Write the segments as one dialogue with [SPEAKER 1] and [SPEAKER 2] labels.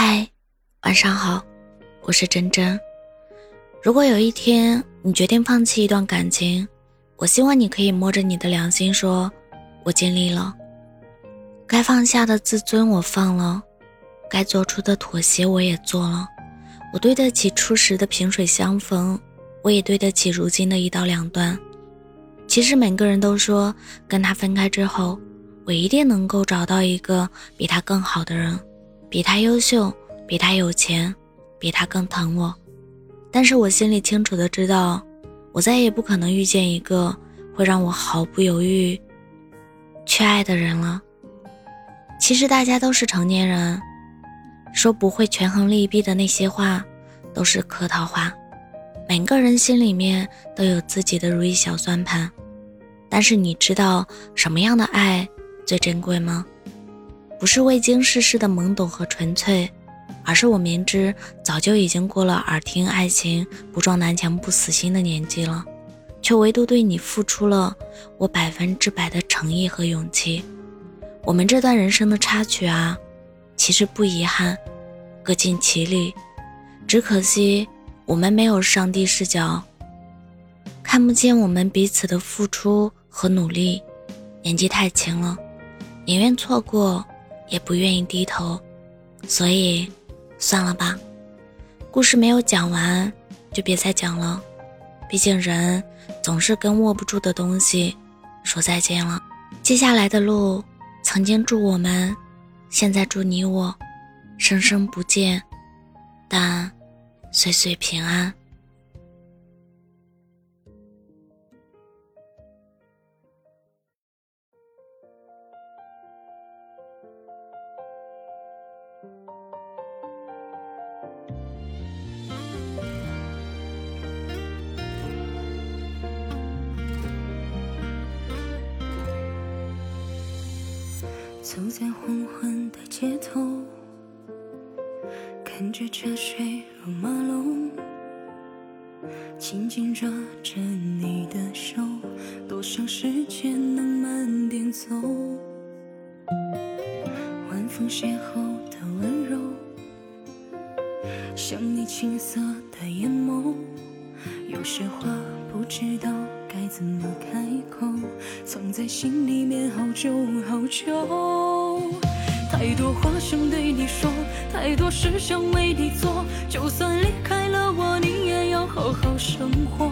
[SPEAKER 1] 嗨，晚上好，我是真真。如果有一天你决定放弃一段感情，我希望你可以摸着你的良心说：“我尽力了，该放下的自尊我放了，该做出的妥协我也做了。我对得起初时的萍水相逢，我也对得起如今的一刀两断。其实每个人都说，跟他分开之后，我一定能够找到一个比他更好的人。”比他优秀，比他有钱，比他更疼我，但是我心里清楚的知道，我再也不可能遇见一个会让我毫不犹豫去爱的人了。其实大家都是成年人，说不会权衡利弊的那些话，都是客套话。每个人心里面都有自己的如意小算盘，但是你知道什么样的爱最珍贵吗？不是未经世事的懵懂和纯粹，而是我明知早就已经过了耳听爱情不撞南墙不死心的年纪了，却唯独对你付出了我百分之百的诚意和勇气。我们这段人生的插曲啊，其实不遗憾，各尽其力，只可惜我们没有上帝视角，看不见我们彼此的付出和努力。年纪太轻了，宁愿错过。也不愿意低头，所以算了吧。故事没有讲完，就别再讲了。毕竟人总是跟握不住的东西说再见了。接下来的路，曾经祝我们，现在祝你我，生生不见，但岁岁平安。
[SPEAKER 2] 走在黄昏的街头，看着车水如马龙，紧紧抓着你的手，多少时间能慢点走？晚风邂逅的温柔，像你青涩的眼眸，有些话不知道。该怎么开口？藏在心里面好久好久。太多话想对你说，太多事想为你做。就算离开了我，你也要好好生活。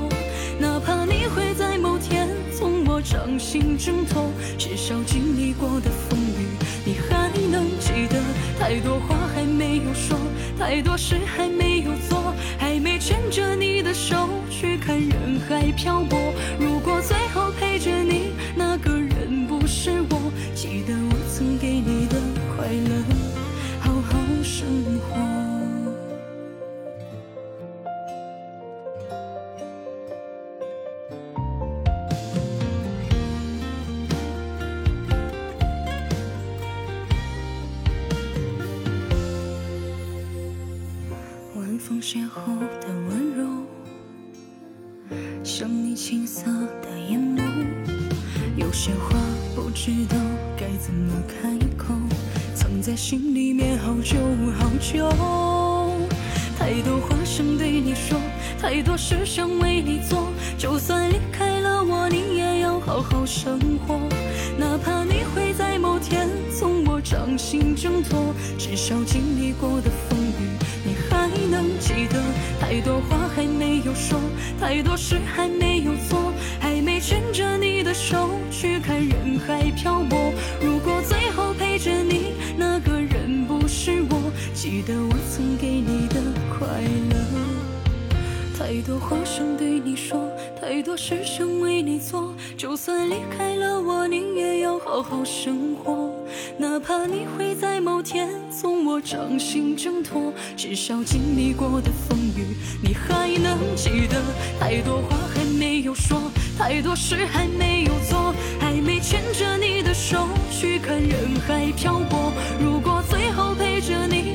[SPEAKER 2] 哪怕你会在某天从我掌心挣脱，至少经历过的风雨，你还能记得。太多话还没有说，太多事还没海漂泊。如果最后陪着你那个人不是我，记得我曾给你的快乐，好好生活。晚风邂逅的像你青涩的眼眸，有些话不知道该怎么开口，藏在心里面好久好久。太多话想对你说，太多事想为你做。就算离开了我，你也要好好生活。哪怕你会在某天从我掌心挣脱，至少经历过的风，能记得。太多话还没有说。太多事还没有做，还没牵着你的手去看人海漂泊。如果最后陪着你那个人不是我，记得我曾给你的快乐。太多话想对你说，太多事想为你做。就算离开了我，你也要好好生活。哪怕你会在某天从我掌心挣脱，至少经历过的风雨，你还能记得。太多话还没有说，太多事还没有做，还没牵着你的手去看人海漂泊。如果最后陪着你